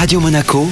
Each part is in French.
Radio Monaco,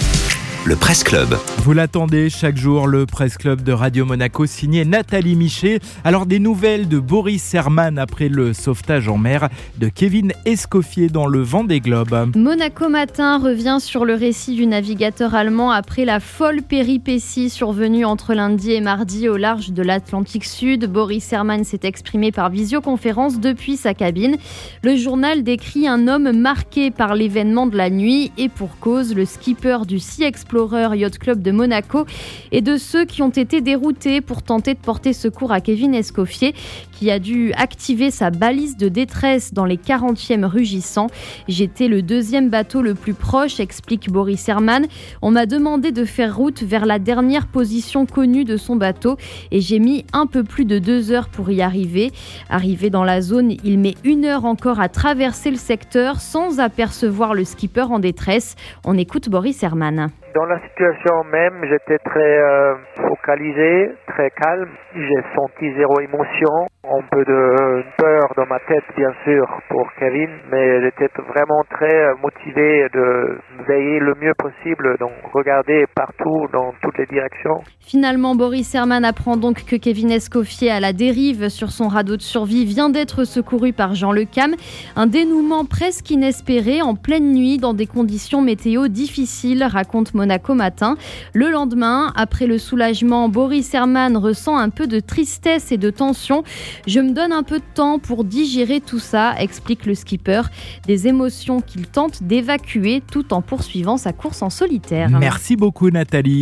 le Presse Club. Vous l'attendez chaque jour, le Presse Club de Radio Monaco signé Nathalie Michet. Alors des nouvelles de Boris Herman après le sauvetage en mer, de Kevin Escoffier dans le vent des globes. Monaco Matin revient sur le récit du navigateur allemand après la folle péripétie survenue entre lundi et mardi au large de l'Atlantique Sud. Boris Herman s'est exprimé par visioconférence depuis sa cabine. Le journal décrit un homme marqué par l'événement de la nuit et pour cause, le skipper du Sea Explorer Yacht Club de Monaco et de ceux qui ont été déroutés pour tenter de porter secours à Kevin Escoffier qui a dû activer sa balise de détresse dans les 40e rugissants. J'étais le deuxième bateau le plus proche, explique Boris Herman. On m'a demandé de faire route vers la dernière position connue de son bateau et j'ai mis un peu plus de deux heures pour y arriver. Arrivé dans la zone, il met une heure encore à traverser le secteur sans apercevoir le skipper en détresse. On écoute Boris Herman. Dans la situation même, j'étais très euh, focalisé, très calme. J'ai senti zéro émotion, un peu de peur dans ma tête, bien sûr, pour Kevin, mais j'étais vraiment très motivé de veiller le mieux possible, donc regarder partout, dans toutes les directions. Finalement, Boris Herman apprend donc que Kevin Escoffier, à la dérive sur son radeau de survie, vient d'être secouru par Jean Le Cam. Un dénouement presque inespéré en pleine nuit dans des conditions météo difficiles, raconte Monaco Matin. Le lendemain, après le soulagement, Boris Herman ressent un peu de tristesse et de tension. Je me donne un peu de temps pour digérer tout ça, explique le skipper. Des émotions qu'il tente d'évacuer tout en poursuivant sa course en solitaire. Merci beaucoup Nathalie.